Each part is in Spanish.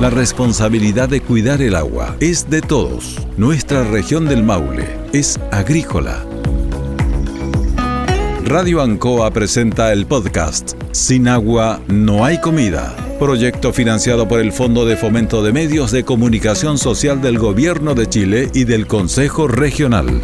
La responsabilidad de cuidar el agua es de todos. Nuestra región del Maule es agrícola. Radio Ancoa presenta el podcast Sin agua no hay comida. Proyecto financiado por el Fondo de Fomento de Medios de Comunicación Social del Gobierno de Chile y del Consejo Regional.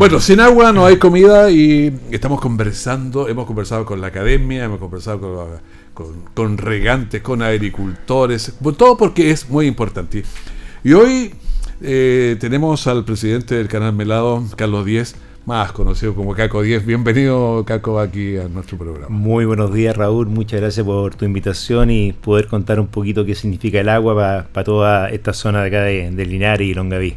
Bueno, sin agua no hay comida y estamos conversando, hemos conversado con la academia, hemos conversado con, regantes, con agricultores, todo porque es muy importante. Y hoy eh, tenemos al presidente del canal Melado, Carlos Díez, más conocido como Caco 10. Bienvenido, Caco, aquí a nuestro programa. Muy buenos días, Raúl. Muchas gracias por tu invitación y poder contar un poquito qué significa el agua para toda esta zona de acá de, de Linares y Longaví.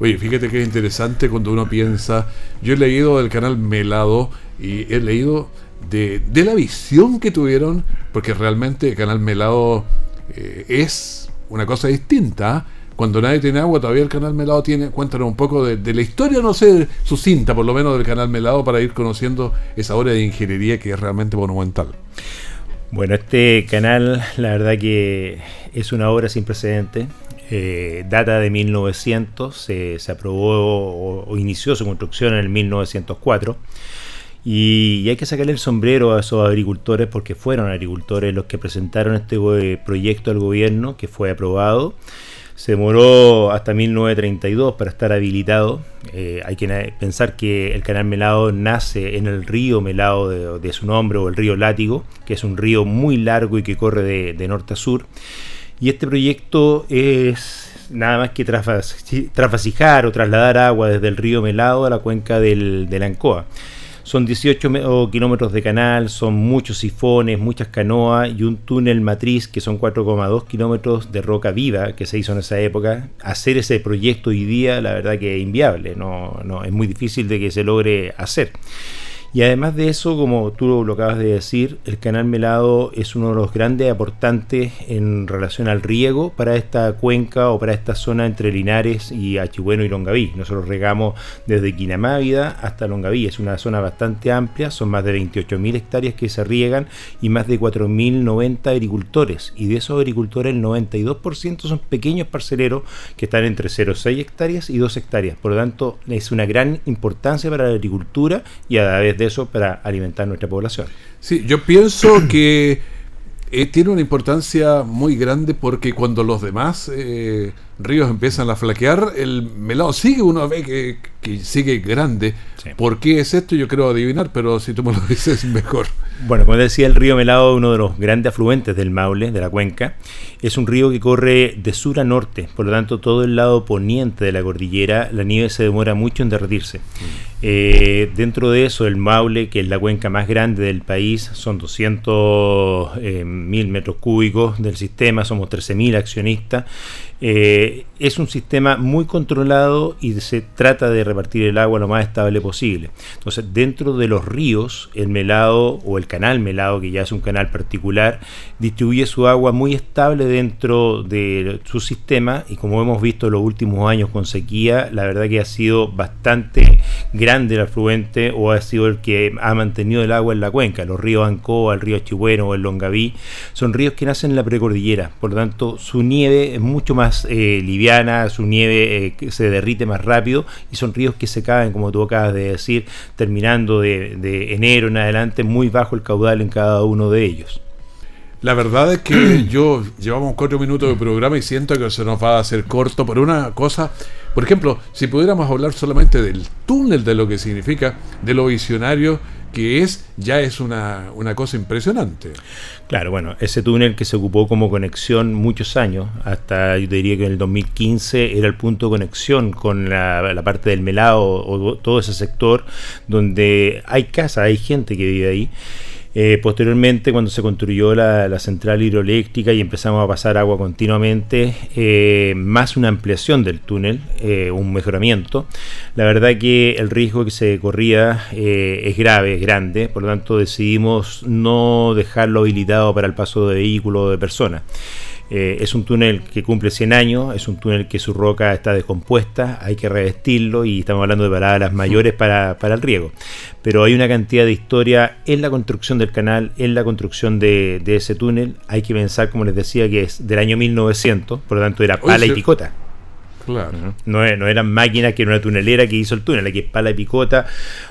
Oye, fíjate que es interesante cuando uno piensa, yo he leído del canal Melado y he leído de, la visión que tuvieron, porque realmente el canal Melado eh, es una cosa distinta. Cuando nadie tiene agua, todavía el canal Melado tiene. Cuéntanos un poco de, la historia, no sé, su cinta por lo menos del canal Melado para ir conociendo esa obra de ingeniería que es realmente monumental. Bueno, este canal, la verdad que es una obra sin precedentes. Eh, data de 1900, se, aprobó o, inició su construcción en el 1904. Y, hay que sacarle el sombrero a esos agricultores porque fueron agricultores los que presentaron este eh, proyecto al gobierno que fue aprobado. Se demoró hasta 1932 para estar habilitado. Eh, hay que pensar que el canal Melado nace en el río Melado de, su nombre o el río Látigo, que es un río muy largo y que corre de norte a sur. Y este proyecto es nada más que trasvasijar o trasladar agua desde el río Melado a la cuenca del, la Ancoa. Son 18 kilómetros de canal, son muchos sifones, muchas canoas y un túnel matriz que son 4,2 kilómetros de roca viva que se hizo en esa época. Hacer ese proyecto hoy día, la verdad que es inviable, no, no es muy difícil de que se logre hacer. Y además de eso, como tú lo acabas de decir, el canal Melado es uno de los grandes aportantes en relación al riego para esta cuenca o para esta zona entre Linares y Achibueno y Longaví. Nosotros regamos desde Quinamávida hasta Longaví. Es una zona bastante amplia, son más de 28.000 hectáreas que se riegan y más de 4.090 agricultores. Y de esos agricultores el 92% son pequeños parceleros que están entre 0,6 hectáreas y 2 hectáreas. Por lo tanto, es una gran importancia para la agricultura y a la vez de eso para alimentar nuestra población. Sí, yo pienso que eh, tiene una importancia muy grande porque cuando los demás eh, ríos empiezan a flaquear, el melado sigue, uno ve que, sigue grande. ¿Por qué es esto? Yo creo adivinar, pero si tú me lo dices mejor. Bueno, como decía, el río Melado, uno de los grandes afluentes del Maule, de la cuenca, es un río que corre de sur a norte, por lo tanto todo el lado poniente de la cordillera, la nieve se demora mucho en derretirse. Mm. Eh, dentro de eso, el Maule, que es la cuenca más grande del país, son 200 eh, mil metros cúbicos del sistema, somos 13.000 accionistas. Eh, es un sistema muy controlado y se trata de repartir el agua lo más estable posible. Entonces, dentro de los ríos, el melado o el canal melado, que ya es un canal particular, distribuye su agua muy estable dentro de su sistema y como hemos visto en los últimos años con sequía, la verdad que ha sido bastante grande el afluente o ha sido el que ha mantenido el agua en la cuenca. Los ríos Ancoa, el río Chihueno o el Longaví son ríos que nacen en la precordillera, por lo tanto su nieve es mucho más eh, liviana, su nieve eh, se derrite más rápido y son ríos que se caen, como tú acabas de decir, terminando de, de enero en adelante, muy bajo el caudal en cada uno de ellos. La verdad es que yo llevamos cuatro minutos de programa y siento que se nos va a hacer corto por una cosa. Por ejemplo, si pudiéramos hablar solamente del túnel, de lo que significa, de lo visionario que es, ya es una, cosa impresionante. Claro, bueno, ese túnel que se ocupó como conexión muchos años, hasta yo diría que en el 2015 era el punto de conexión con la, parte del Melao o todo ese sector donde hay casa, hay gente que vive ahí. Eh, posteriormente, cuando se construyó la, central hidroeléctrica y empezamos a pasar agua continuamente, eh, más una ampliación del túnel, eh, un mejoramiento, la verdad que el riesgo que se corría es grave, es grande, por lo tanto decidimos no dejarlo habilitado para el paso de vehículos o de personas. Eh, es un túnel que cumple 100 años, es un túnel que su roca está descompuesta, hay que revestirlo y estamos hablando de palabras mayores para, el riego. Pero hay una cantidad de historia en la construcción del canal, en la construcción de, ese túnel. Hay que pensar, como les decía, que es del año 1900, por lo tanto era pala y picota. Claro. No, no, eran máquinas que era una tunelera que hizo el túnel, aquí es pala y picota.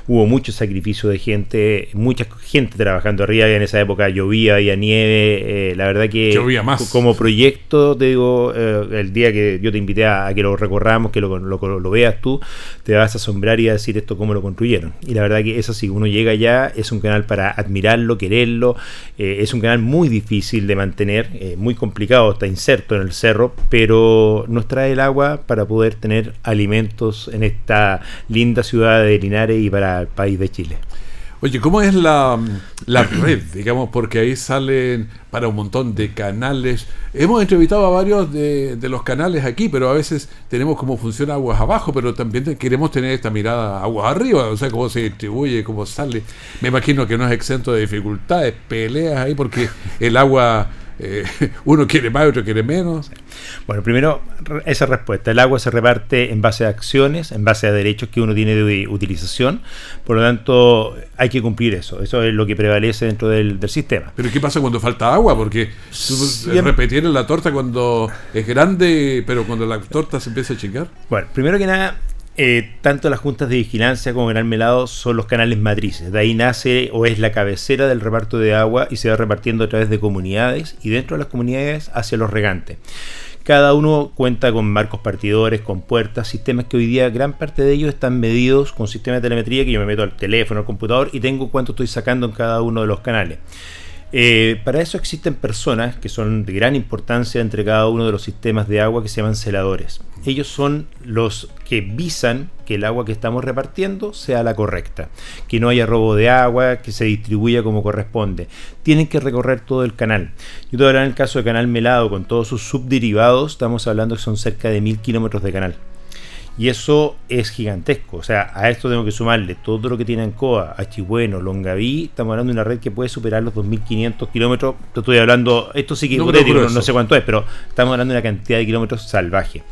Hubo mucho sacrificio de gente, mucha gente trabajando arriba. En esa época llovía, había nieve. Eh, la verdad que llovía más. como proyecto, te digo, eh, el día que yo te invité a, que lo recorramos, que lo, lo, veas tú, te vas a asombrar y a decir esto cómo lo construyeron. Y la verdad que es así, uno llega allá, es un canal para admirarlo, quererlo. Eh, es un canal muy difícil de mantener, muy complicado, está inserto en el cerro, pero nos trae el agua para poder tener alimentos en esta linda ciudad de Linares y para el país de Chile. Oye, ¿cómo es la, red, digamos? Porque ahí salen para un montón de canales. Hemos entrevistado a varios de, los canales aquí, pero a veces tenemos cómo funciona aguas abajo, pero también queremos tener esta mirada aguas arriba, o sea, cómo se distribuye, cómo sale. Me imagino que no es exento de dificultades, peleas ahí, porque el agua eh, uno quiere más, otro quiere menos. Bueno, primero, esa respuesta. El agua se reparte en base a acciones, en base a derechos que uno tiene de utilización. Por lo tanto, hay que cumplir eso. Eso es lo que prevalece dentro del, sistema. Pero ¿qué pasa cuando falta agua? Porque repetir en la torta cuando es grande, pero cuando la torta se empieza a chingar. Bueno, primero que nada, eh, tanto las juntas de vigilancia como Gran Melado son los canales matrices. De ahí nace o es la cabecera del reparto de agua y se va repartiendo a través de comunidades y dentro de las comunidades hacia los regantes. Cada uno cuenta con marcos partidores, con puertas, sistemas que hoy día gran parte de ellos están medidos con sistemas de telemetría que yo me meto al teléfono, al computador y tengo cuánto estoy sacando en cada uno de los canales. Eh, para eso existen personas que son de gran importancia entre cada uno de los sistemas de agua que se llaman celadores. Ellos son los que visan que el agua que estamos repartiendo sea la correcta, que no haya robo de agua, que se distribuya como corresponde. Tienen que recorrer todo el canal. Yo te hablar en el caso de Canal Melado con todos sus subderivados, estamos hablando que son cerca de mil kilómetros de canal. Y eso es gigantesco. O sea, a esto tengo que sumarle todo lo que tiene Ancoa, Achibueno, Longaví. Estamos hablando de una red que puede superar los 2.500 kilómetros. Estoy hablando, esto sí que no, no, sé cuánto es, pero estamos hablando de una cantidad de kilómetros salvaje.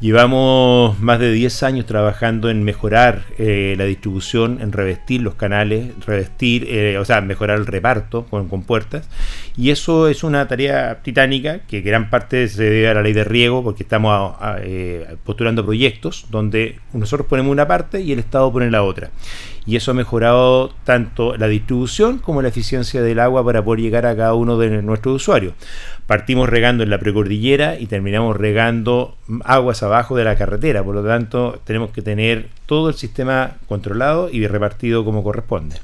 Llevamos más de 10 años trabajando en mejorar eh, la distribución, en revestir los canales, revestir, eh, o sea, mejorar el reparto con, puertas. Y eso es una tarea titánica que gran parte se debe a la ley de riego, porque estamos eh, postulando proyectos donde nosotros ponemos una parte y el Estado pone la otra. Y eso ha mejorado tanto la distribución como la eficiencia del agua para poder llegar a cada uno de nuestros usuarios. Partimos regando en la precordillera y terminamos regando aguas abajo de la carretera. Por lo tanto, tenemos que tener todo el sistema controlado y repartido como corresponde.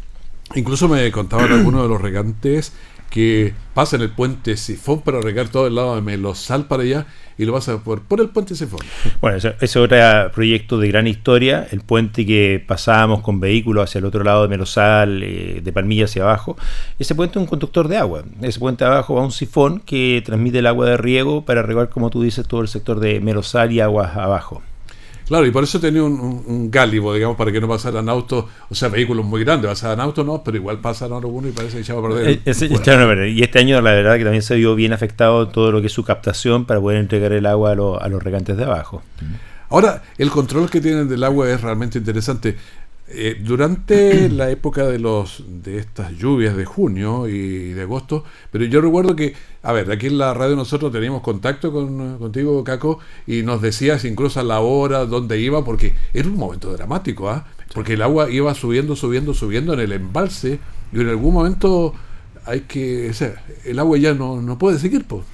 Incluso me contaban algunos de los regantes que pasan el puente Sifón para regar todo el lado de Melosal para allá y lo vas a por, por el puente Sifón. Bueno, ese, es otro proyecto de gran historia, el puente que pasábamos con vehículos hacia el otro lado de Melosal, eh, de Palmilla hacia abajo. Ese puente es un conductor de agua. Ese puente abajo va un sifón que transmite el agua de riego para regar, como tú dices, todo el sector de Melosal y aguas abajo. Claro, y por eso tenía un, un, gálibo, digamos, para que no pasaran autos, o sea, vehículos muy grandes, pasaban autos no, pero igual pasaron algunos y parece que echaba a perder. Eh, y este año la verdad que también se vio bien afectado todo lo que es su captación para poder entregar el agua a, a los regantes de abajo. Ahora, el control que tienen del agua es realmente interesante. Eh, durante la época de los de estas lluvias de junio y de agosto, pero yo recuerdo que, a ver, aquí en la radio nosotros teníamos contacto con, contigo, Caco, y nos decías incluso a la hora, dónde iba, porque era un momento dramático, ¿ah? Porque el agua iba subiendo, subiendo, subiendo en el embalse, y en algún momento hay que, o sea, el agua ya no, no puede seguir, pues.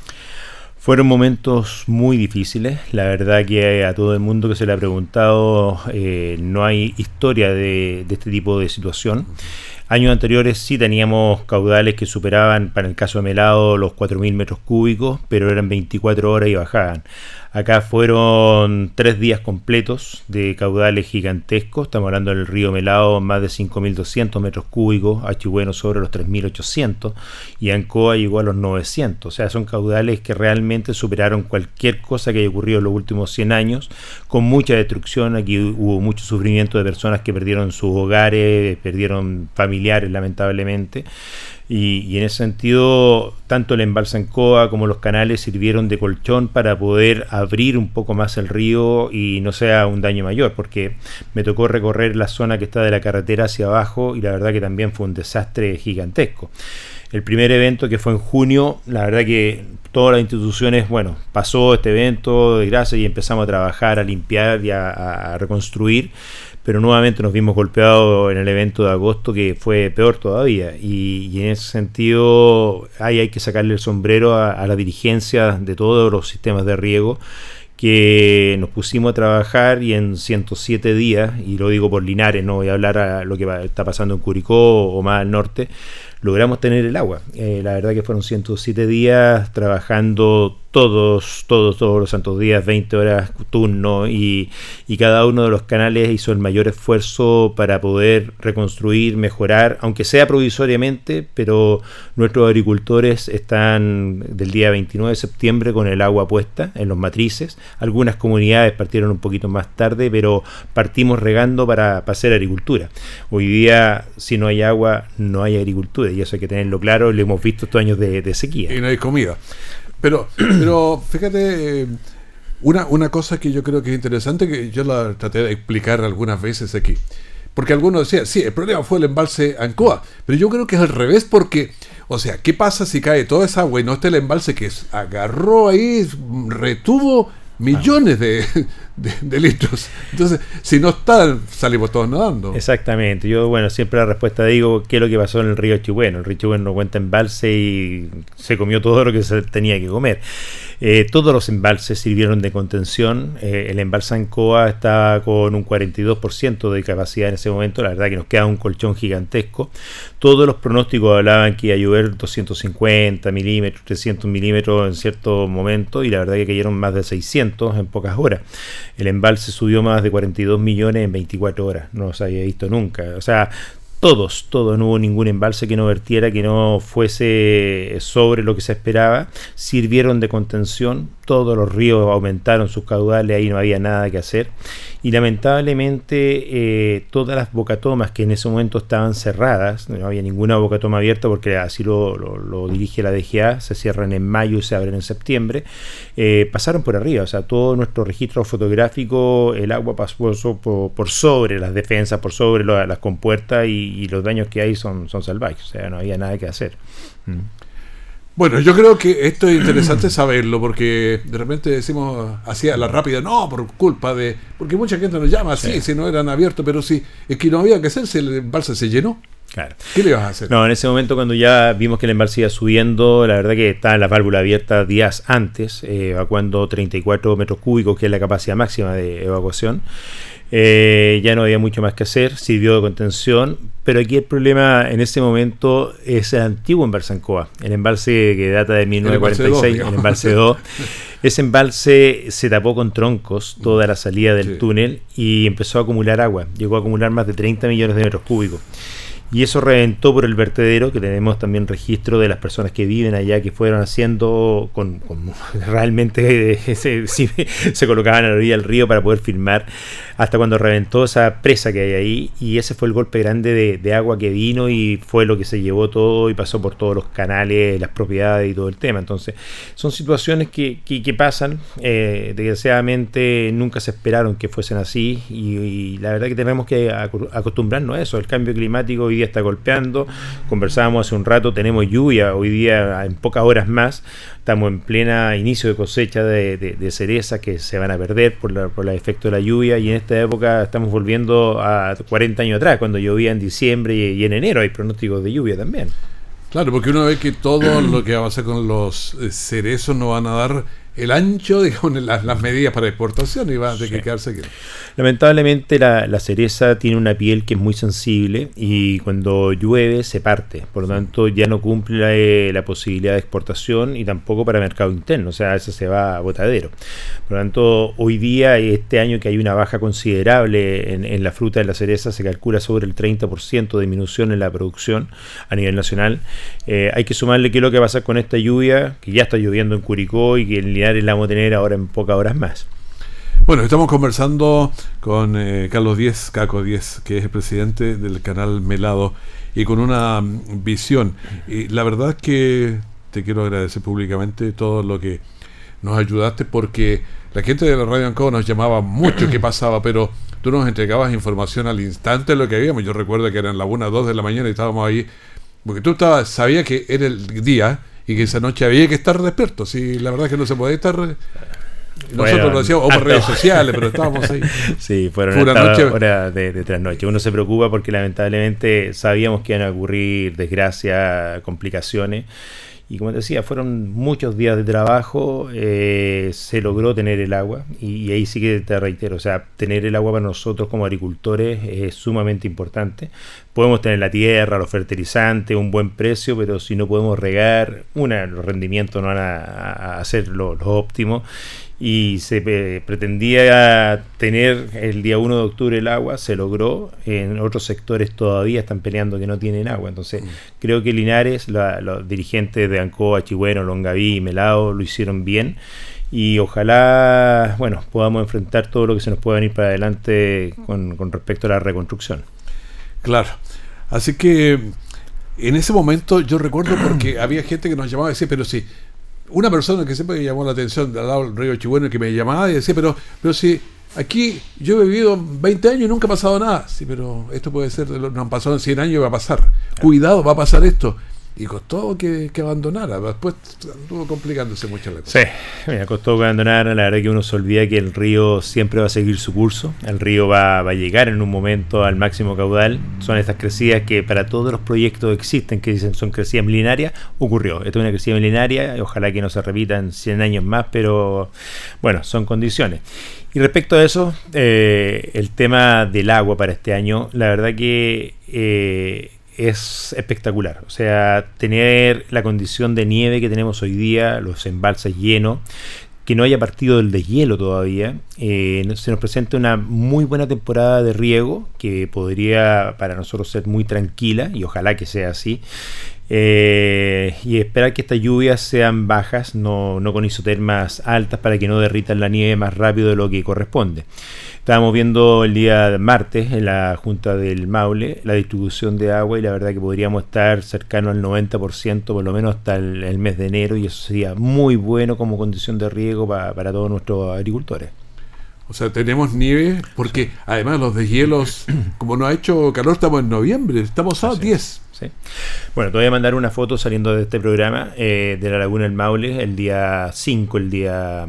Fueron momentos muy difíciles. La verdad que a todo el mundo que se le ha preguntado eh, no hay historia de, de, este tipo de situación. Años anteriores sí teníamos caudales que superaban, para el caso de Melado, los 4.000 metros cúbicos, pero eran 24 horas y bajaban. Acá fueron tres días completos de caudales gigantescos. Estamos hablando del río Melao, más de 5.200 metros cúbicos, Achibueno sobre los 3.800 y Ancoa llegó a los 900. O sea, son caudales que realmente superaron cualquier cosa que haya ocurrido en los últimos 100 años, con mucha destrucción. Aquí hubo mucho sufrimiento de personas que perdieron sus hogares, perdieron familiares lamentablemente. Y, en ese sentido, tanto el embalse Ancoa como los canales sirvieron de colchón para poder abrir un poco más el río y no sea un daño mayor, porque me tocó recorrer la zona que está de la carretera hacia abajo y la verdad que también fue un desastre gigantesco. El primer evento que fue en junio, la verdad que todas las instituciones, bueno, pasó este evento de gracia y empezamos a trabajar, a limpiar y a reconstruir pero nuevamente nos vimos golpeados en el evento de agosto que fue peor todavía y, en ese sentido hay, hay que sacarle el sombrero a, la dirigencia de todos los sistemas de riego que nos pusimos a trabajar y en 107 días, y lo digo por Linares, no voy a hablar a lo que está pasando en Curicó o más al norte, logramos tener el agua. Eh, la verdad que fueron 107 días trabajando todos, todos, todos los santos días, 20 horas turno y, y, cada uno de los canales hizo el mayor esfuerzo para poder reconstruir, mejorar, aunque sea provisoriamente, pero nuestros agricultores están del día 29 de septiembre con el agua puesta en los matrices. Algunas comunidades partieron un poquito más tarde, pero partimos regando para, hacer agricultura. Hoy día, si no hay agua, no hay agricultura y eso hay que tenerlo claro, lo hemos visto estos años de, de sequía. Y no hay comida. Pero, pero fíjate, eh, una, una cosa que yo creo que es interesante, que yo la traté de explicar algunas veces aquí. Porque algunos decían, sí, el problema fue el embalse Ancoa, pero yo creo que es al revés porque, o sea, ¿qué pasa si cae toda esa agua y no está el embalse que agarró ahí, retuvo millones de, de, litros. Entonces, si no está, salimos todos nadando. Exactamente. Yo, bueno, siempre la respuesta digo, ¿qué es lo que pasó en el río Chihueno? El río Chihueno no cuenta embalse y se comió todo lo que se tenía que comer. Eh, todos los embalses sirvieron de contención. Eh, el embalse Ancoa estaba con un 42% de capacidad en ese momento. La verdad que nos queda un colchón gigantesco. Todos los pronósticos hablaban que iba a llover 250 milímetros, 300 milímetros en cierto momento y la verdad que cayeron más de 600 en pocas horas. El embalse subió más de 42 millones en 24 horas. No se había visto nunca. O sea, todos, todos, no hubo ningún embalse que no vertiera, que no fuese sobre lo que se esperaba, sirvieron de contención, todos los ríos aumentaron sus caudales, ahí no había nada que hacer. Y lamentablemente eh, todas las bocatomas que en ese momento estaban cerradas, no había ninguna bocatoma abierta porque así lo, dirige la DGA, se cierran en mayo y se abren en septiembre, eh, pasaron por arriba, o sea, todo nuestro registro fotográfico, el agua pasó por, sobre las defensas, por sobre las compuertas y, los daños que hay son, son salvajes, o sea, no había nada que hacer. Mm. Bueno, yo creo que esto es interesante saberlo porque de repente decimos así a la rápida, no, por culpa de. Porque mucha gente nos llama así, si no eran abiertos, pero sí, es que no había que hacer, si el embalse se llenó. Claro. ¿Qué le vas a hacer? No, en ese momento cuando ya vimos que el embalse iba subiendo, la verdad que estaba la válvula abierta días antes, eh, evacuando 34 metros cúbicos, que es la capacidad máxima de evacuación. Eh, ya no había mucho más que hacer, sirvió de contención, pero aquí el problema en ese momento es el antiguo embalse Ancoa, el embalse que data de 1946, el embalse 2. Ese embalse se tapó con troncos toda la salida del túnel y empezó a acumular agua, llegó a acumular más de 30 millones de metros cúbicos. Y eso reventó por el vertedero, que tenemos también registro de las personas que viven allá, que fueron haciendo con, realmente se, se, colocaban a la orilla del río para poder filmar, hasta cuando reventó esa presa que hay ahí, y ese fue el golpe grande de, agua que vino y fue lo que se llevó todo y pasó por todos los canales, las propiedades y todo el tema. Entonces, son situaciones que, que, pasan, eh, desgraciadamente nunca se esperaron que fuesen así, y, la verdad que tenemos que acostumbrarnos a eso, el cambio climático y está golpeando. Conversábamos hace un rato, tenemos lluvia hoy día en pocas horas más. Estamos en plena inicio de cosecha de, de, cerezas que se van a perder por, por el efecto de la lluvia y en esta época estamos volviendo a 40 años atrás, cuando llovía en diciembre y, en enero hay pronósticos de lluvia también. Claro, porque uno ve que todo lo que va a hacer con los eh, cerezos no van a dar el ancho, digamos, las, las medidas para exportación y va a tener que quedarse aquí. Lamentablemente la, cereza tiene una piel que es muy sensible y cuando llueve se parte, por lo tanto ya no cumple la, posibilidad de exportación y tampoco para mercado interno, o sea, eso se va a botadero. Por lo tanto, hoy día, este año que hay una baja considerable en, la fruta de la cereza, se calcula sobre el 30% de disminución en la producción a nivel nacional. Eh, hay que sumarle qué es lo que va a pasar con esta lluvia, que ya está lloviendo en Curicó y que en Linares la vamos a tener ahora en pocas horas más. Bueno, estamos conversando con eh, Carlos Díez, Caco Díez, que es el presidente del canal Melado, y con una mm, visión. Y la verdad es que te quiero agradecer públicamente todo lo que nos ayudaste, porque la gente de la Radio Ancoa nos llamaba mucho qué pasaba, pero tú nos entregabas información al instante de lo que habíamos. Yo recuerdo que eran las 1 2 de la mañana y estábamos ahí, porque tú estabas, sabías que era el día y que esa noche había que estar despiertos. Y la verdad es que no se podía estar nosotros lo hacíamos por redes sociales, pero estábamos ahí. Sí, fueron horas de, de trasnoche. Uno se preocupa porque lamentablemente sabíamos que iban a ocurrir desgracias, complicaciones. Y como te decía, fueron muchos días de trabajo, eh, se logró tener el agua y, ahí sí que te reitero, o sea, tener el agua para nosotros como agricultores es sumamente importante. Podemos tener la tierra, los fertilizantes, un buen precio, pero si no podemos regar, una, los rendimientos no van a, a ser lo, lo óptimo y se pretendía tener el día 1 de octubre el agua, se logró, en otros sectores todavía están peleando que no tienen agua, entonces mm. creo que Linares, los dirigentes de Ancoa, Chihueno, Longaví y Melao lo hicieron bien y ojalá, bueno, podamos enfrentar todo lo que se nos pueda venir para adelante con, con respecto a la reconstrucción. Claro, así que en ese momento yo recuerdo porque había gente que nos llamaba y decía, pero sí, una persona que siempre me llamó la atención al lado del río Chihuahua que me llamaba y decía, pero, pero si aquí yo he vivido 20 años y nunca ha pasado nada. Sí, pero esto puede ser, no han pasado en 100 años y va a pasar. Cuidado, va a pasar esto y costó que, abandonara. Después estuvo complicándose mucho la cosa. Sí, me costó que abandonara. La verdad que uno se olvida que el río siempre va a seguir su curso. El río va, va, a llegar en un momento al máximo caudal. Son estas crecidas que para todos los proyectos existen, que dicen son crecidas milenarias, ocurrió. Esta es una crecida milenaria. Ojalá que no se repita en 100 años más, pero bueno, son condiciones. Y respecto a eso, eh, el tema del agua para este año, la verdad que... Eh, es espectacular. O sea, tener la condición de nieve que tenemos hoy día, los embalses llenos, que no haya partido del deshielo todavía, eh, se nos presenta una muy buena temporada de riego que podría para nosotros ser muy tranquila y ojalá que sea así. Eh, y esperar que estas lluvias sean bajas, no, no con isotermas altas para que no derritan la nieve más rápido de lo que corresponde. Estábamos viendo el día martes en la Junta del Maule la distribución de agua y la verdad que podríamos estar cercano al 90% por lo menos hasta el, mes de enero y eso sería muy bueno como condición de riego para todos nuestros agricultores. O sea, tenemos nieve porque además los deshielos, como no ha hecho calor, estamos en noviembre, estamos a 10. Bueno, te voy a mandar una foto saliendo de este programa eh, de la Laguna del Maule. El día 5, el día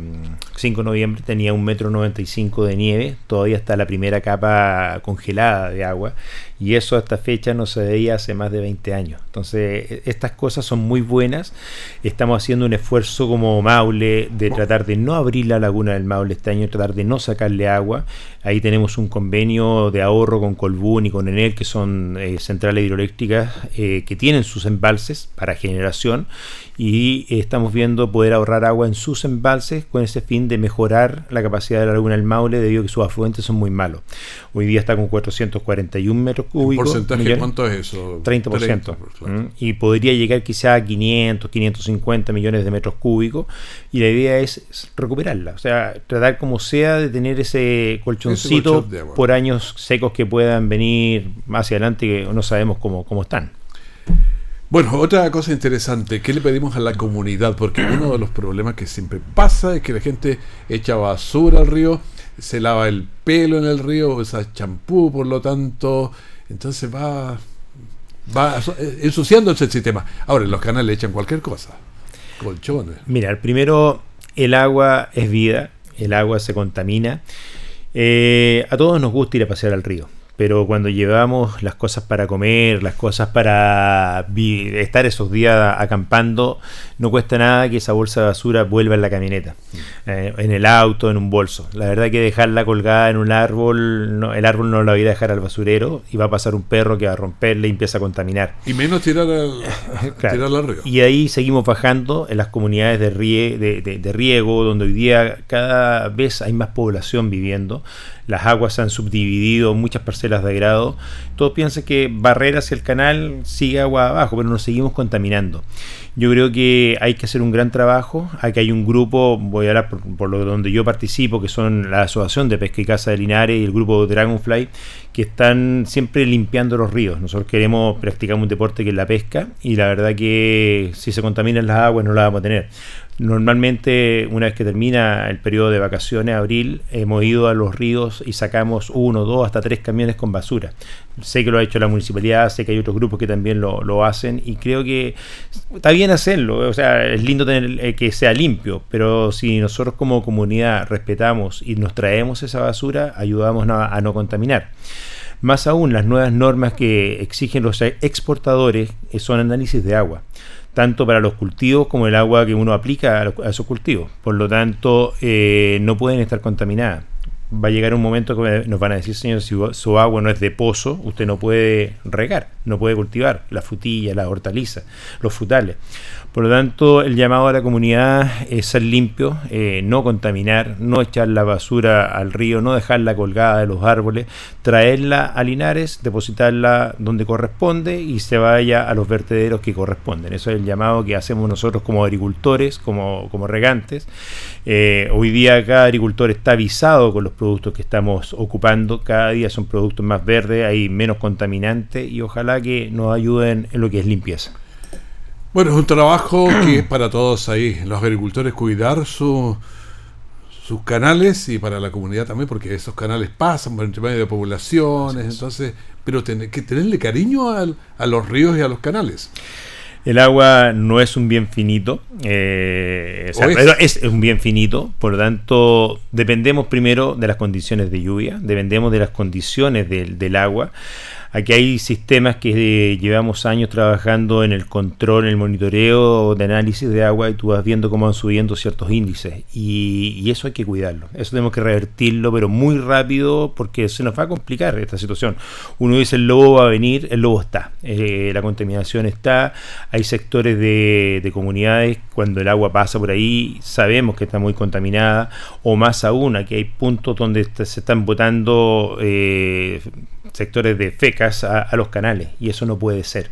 5 mm, de noviembre, tenía un metro 95 de nieve. Todavía está la primera capa congelada de agua. Y eso a esta fecha no se veía hace más de 20 años. Entonces, e, estas cosas son muy buenas. Estamos haciendo un esfuerzo como Maule de tratar de no abrir la Laguna del Maule este año, tratar de no sacarle agua. Ahí tenemos un convenio de ahorro con Colbún y con Enel, que son eh, centrales hidroeléctricas eh, que tienen sus embalses para generación y estamos viendo poder ahorrar agua en sus embalses con ese fin de mejorar la capacidad de la laguna del Maule debido a que sus afluentes son muy malos. Hoy día está con 441 metros cúbicos. porcentaje cuánto es eso? 30%. ¿Mm? Y podría llegar quizá a 500, 550 millones de metros cúbicos y la idea es recuperarla, o sea, tratar como sea de tener ese colchoncito por años secos que puedan venir más adelante que no sabemos cómo, cómo están. Bueno, otra cosa interesante, ¿qué le pedimos a la comunidad? Porque uno de los problemas que siempre pasa es que la gente echa basura al río, se lava el pelo en el río, usa champú, por lo tanto, entonces va, va ensuciándose el sistema. Ahora, en los canales echan cualquier cosa, colchones. Mira, primero, el agua es vida, el agua se contamina. Eh, a todos nos gusta ir a pasear al río pero cuando llevamos las cosas para comer, las cosas para estar esos días acampando, no cuesta nada que esa bolsa de basura vuelva en la camioneta, eh, en el auto, en un bolso. La verdad que dejarla colgada en un árbol, el árbol no la va a dejar al basurero y va a pasar un perro que va a romperle y empieza a contaminar. Y menos tirar al, río. Y ahí seguimos bajando en las comunidades de, de riego, donde hoy día cada vez hay más población viviendo. Las aguas se han subdividido, muchas parcelas de agrado, todos piensan que barrer hacia el canal sigue agua abajo, pero nos seguimos contaminando. Yo creo que hay que hacer un gran trabajo. Aquí hay un grupo, voy a hablar por, lo donde yo participo, que son la Asociación de Pesca y Caza de Linares y el grupo Dragonfly, que están siempre limpiando los ríos. Nosotros queremos practicar un deporte que es la pesca y la verdad que si se contaminan las aguas no las vamos a tener. Normalmente, una vez que termina el periodo de vacaciones, abril, hemos ido a los ríos y sacamos uno, dos, hasta tres camiones con basura. Sé que lo ha hecho la municipalidad, sé que hay otros grupos que también lo, hacen y creo que está bien hacerlo. O sea, es lindo tener eh, que sea limpio, pero si nosotros como comunidad respetamos y nos traemos esa basura, ayudamos a no contaminar. Más aún, las nuevas normas que exigen los exportadores son análisis de agua tanto para los cultivos como el agua que uno aplica a, esos cultivos. Por lo tanto, eh, no pueden estar contaminadas. Va a llegar un momento que nos van a decir, señor, si su agua no es de pozo, usted no puede regar, no puede cultivar la frutilla, la hortaliza, los frutales. Por lo tanto, el llamado a la comunidad es ser limpio, eh, no contaminar, no echar la basura al río, no dejarla colgada de los árboles, traerla a Linares, depositarla donde corresponde y se vaya a los vertederos que corresponden. Eso es el llamado que hacemos nosotros como agricultores, como, como regantes. Eh, hoy día cada agricultor está avisado con los productos que estamos ocupando, cada día son productos más verdes, hay menos contaminantes y ojalá que nos ayuden en lo que es limpieza. Bueno, es un trabajo que es para todos ahí, los agricultores cuidar sus canales y para la comunidad también, porque esos canales pasan por entre medio de poblaciones, entonces, pero tener que tenerle cariño a los ríos y a los canales. El agua no es un bien finito, eh, es? es? un bien finito, por lo tanto dependemos primero de las condiciones de lluvia, dependemos de las condiciones del, del agua. Aquí hay sistemas que llevamos años trabajando en el control, en el monitoreo de análisis de agua y tú vas viendo cómo van subiendo ciertos índices. Y, eso hay que cuidarlo. Eso tenemos que revertirlo, pero muy rápido porque se nos va a complicar esta situación. Uno dice el lobo va a venir, el lobo está. Eh, la contaminación está. Hay sectores de, comunidades, cuando el agua pasa por ahí, sabemos que está muy contaminada. O más aún, aquí hay puntos donde se están botando... Eh, sectores de fecas a, los canales y eso no puede ser.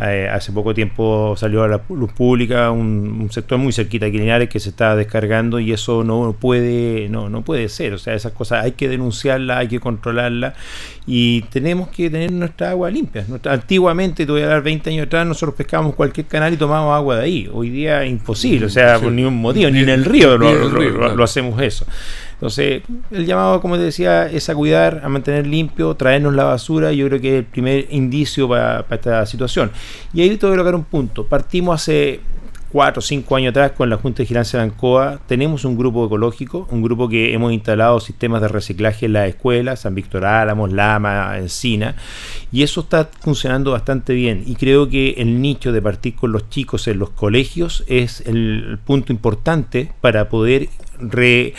Eh, hace poco tiempo salió a la luz pública un, sector muy cerquita de Linares que se está descargando y eso no puede no, no puede ser. O sea, esas cosas hay que denunciarlas, hay que controlarlas y tenemos que tener nuestra agua limpia. antiguamente, te voy a dar 20 años atrás, nosotros pescábamos cualquier canal y tomábamos agua de ahí. Hoy día es imposible, o sea, por ningún motivo, ni, en el río, lo hacemos eso. Entonces, el llamado, como te decía, es a cuidar, a mantener limpio, traernos la basura. Yo creo que es el primer indicio para, esta situación. Y ahí te voy a colocar un punto. Partimos hace cuatro o cinco años atrás con la Junta de Vigilancia de Ancoa, tenemos un grupo ecológico, un grupo que hemos instalado sistemas de reciclaje en las escuelas, San Víctor Álamos, Lama, Encina, y eso está funcionando bastante bien. Y creo que el nicho de partir con los chicos en los colegios es el punto importante para poder re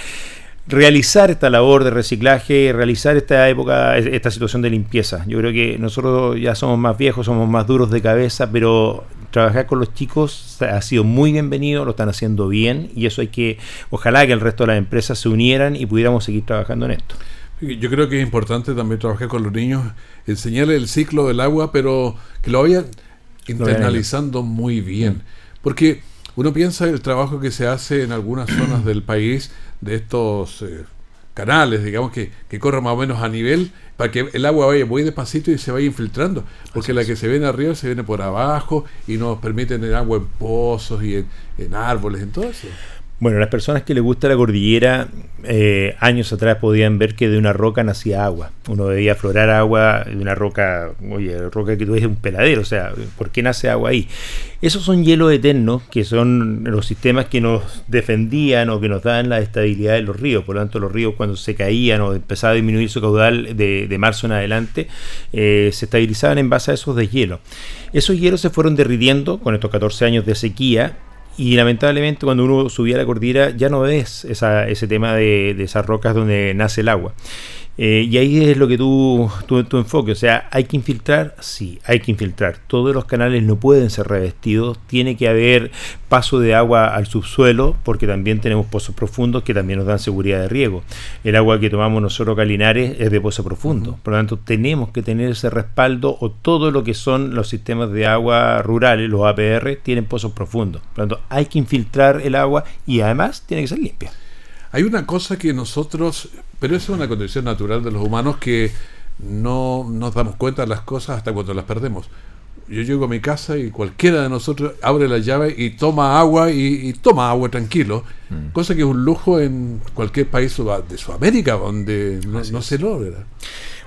realizar esta labor de reciclaje, realizar esta época, esta situación de limpieza. Yo creo que nosotros ya somos más viejos, somos más duros de cabeza, pero trabajar con los chicos ha sido muy bienvenido, lo están haciendo bien y eso hay que, ojalá que el resto de las empresas se unieran y pudiéramos seguir trabajando en esto. Yo creo que es importante también trabajar con los niños, enseñarles el ciclo del agua, pero que lo vayan internalizando muy bien. Porque uno piensa el trabajo que se hace en algunas zonas del país de estos eh, canales, digamos, que, que corran más o menos a nivel para que el agua vaya muy despacito y se vaya infiltrando, porque la que se viene arriba se viene por abajo y nos permite tener agua en pozos y en, en árboles, en todo eso. Bueno, las personas que les gusta la cordillera, eh, años atrás podían ver que de una roca nacía agua. Uno veía aflorar agua de una roca, oye, roca que tú ves un peladero, o sea, ¿por qué nace agua ahí? Esos son hielos eternos, que son los sistemas que nos defendían o que nos dan la estabilidad de los ríos. Por lo tanto, los ríos cuando se caían o empezaba a disminuir su caudal de, marzo en adelante, eh, se estabilizaban en base a esos deshielos. Esos hielos se fueron derritiendo con estos 14 años de sequía y lamentablemente cuando uno subía la cordillera ya no ves ese tema de, esas rocas donde nace el agua. Eh, y ahí es lo que tú, tu, tu enfoque, o sea, hay que infiltrar, sí, hay que infiltrar. Todos los canales no pueden ser revestidos, tiene que haber paso de agua al subsuelo, porque también tenemos pozos profundos que también nos dan seguridad de riego. El agua que tomamos nosotros calinares es de pozo profundo, por lo tanto tenemos que tener ese respaldo o todo lo que son los sistemas de agua rurales, los APR, tienen pozos profundos. Por lo tanto, hay que infiltrar el agua y además tiene que ser limpia. Hay una cosa que nosotros, pero eso es una condición natural de los humanos que no nos damos cuenta de las cosas hasta cuando las perdemos. Yo llego a mi casa y cualquiera de nosotros abre la llave y toma agua y, y toma agua tranquilo, Mm. cosa que es un lujo en cualquier país de Sudamérica donde no, no se logra.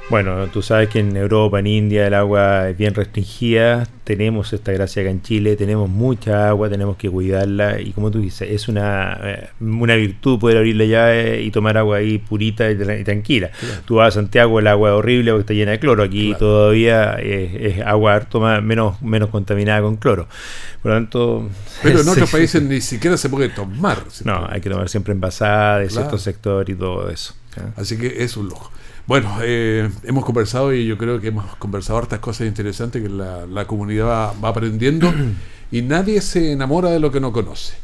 Bueno, tú sabes que en Europa, en India, el agua es bien restringida. Tenemos esta gracia acá en Chile, tenemos mucha agua, tenemos que cuidarla. Y como tú dices, es una, eh, una virtud poder abrir la llave y tomar agua ahí purita y, tra- y tranquila. Claro. Tú vas a Santiago, el agua es horrible porque está llena de cloro. Aquí Claro. todavía es, es agua harto más, menos, menos contaminada con cloro. Por lo tanto. Pero en otros países ni siquiera se puede tomar. No, hay que tomar siempre envasada de Claro. cierto sector y todo eso. ¿ah? Así que es un lujo. Bueno, eh, hemos conversado y yo creo que hemos conversado hartas cosas interesantes que la, la comunidad va, va aprendiendo y nadie se enamora de lo que no conoce.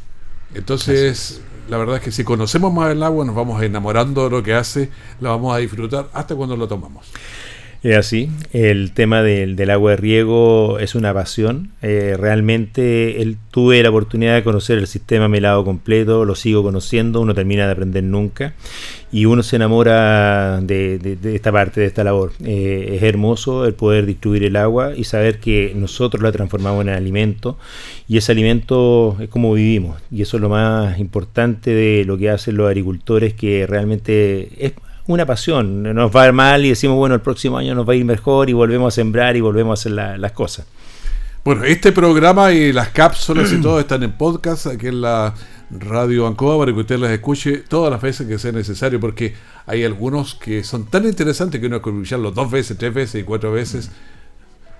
Entonces, la verdad es que si conocemos más el agua, nos vamos enamorando de lo que hace, la vamos a disfrutar hasta cuando lo tomamos. Es así, el tema del, del agua de riego es una pasión. Eh, realmente el, tuve la oportunidad de conocer el sistema melado completo, lo sigo conociendo, uno termina de aprender nunca y uno se enamora de, de- esta parte, de esta labor. Eh, es hermoso el poder distribuir el agua y saber que nosotros la transformamos en alimento y ese alimento es como vivimos y eso es lo más importante de lo que hacen los agricultores que realmente es una pasión. Nos va mal y decimos, bueno, el próximo año nos va a ir mejor y volvemos a sembrar y volvemos a hacer la- las cosas. Bueno, este programa y las cápsulas y todo están en podcast aquí en la Radio Ancoa para que usted las escuche todas las veces que sea necesario, porque hay algunos que son tan interesantes que uno que escucharlos dos veces, tres veces y cuatro veces,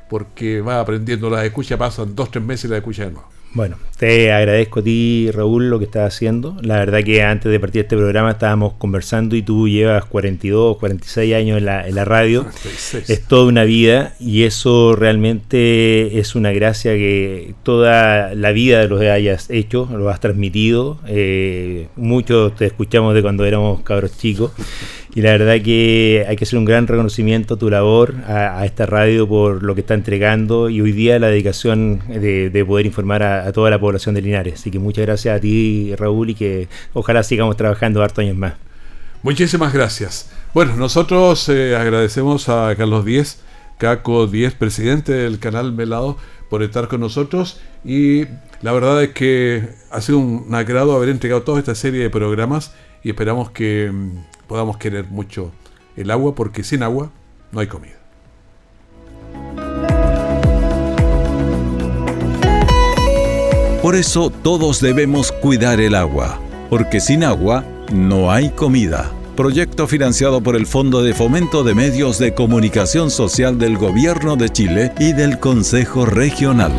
porque va aprendiendo, las escucha, pasan dos, tres meses y las escucha de nuevo. Bueno, te agradezco a ti, Raúl, lo que estás haciendo. La verdad que antes de partir este programa estábamos conversando y tú llevas 42, 46 años en la, en la radio. 36. Es toda una vida y eso realmente es una gracia que toda la vida lo hayas hecho, lo has transmitido. Eh, muchos te escuchamos de cuando éramos cabros chicos y la verdad que hay que hacer un gran reconocimiento a tu labor, a, esta radio por lo que está entregando y hoy día la dedicación de, de poder informar a, toda la población de Linares. Así que muchas gracias a ti, Raúl, y que ojalá sigamos trabajando harto años más. Muchísimas gracias. Bueno, nosotros eh, agradecemos a Carlos Díez, Caco Díez, presidente del canal Melado, por estar con nosotros y la verdad es que ha sido un agrado haber entregado toda esta serie de programas y esperamos que mm, podamos querer mucho el agua porque sin agua no hay comida. Por eso todos debemos cuidar el agua, porque sin agua no hay comida. Proyecto financiado por el Fondo de Fomento de Medios de Comunicación Social del Gobierno de Chile y del Consejo Regional.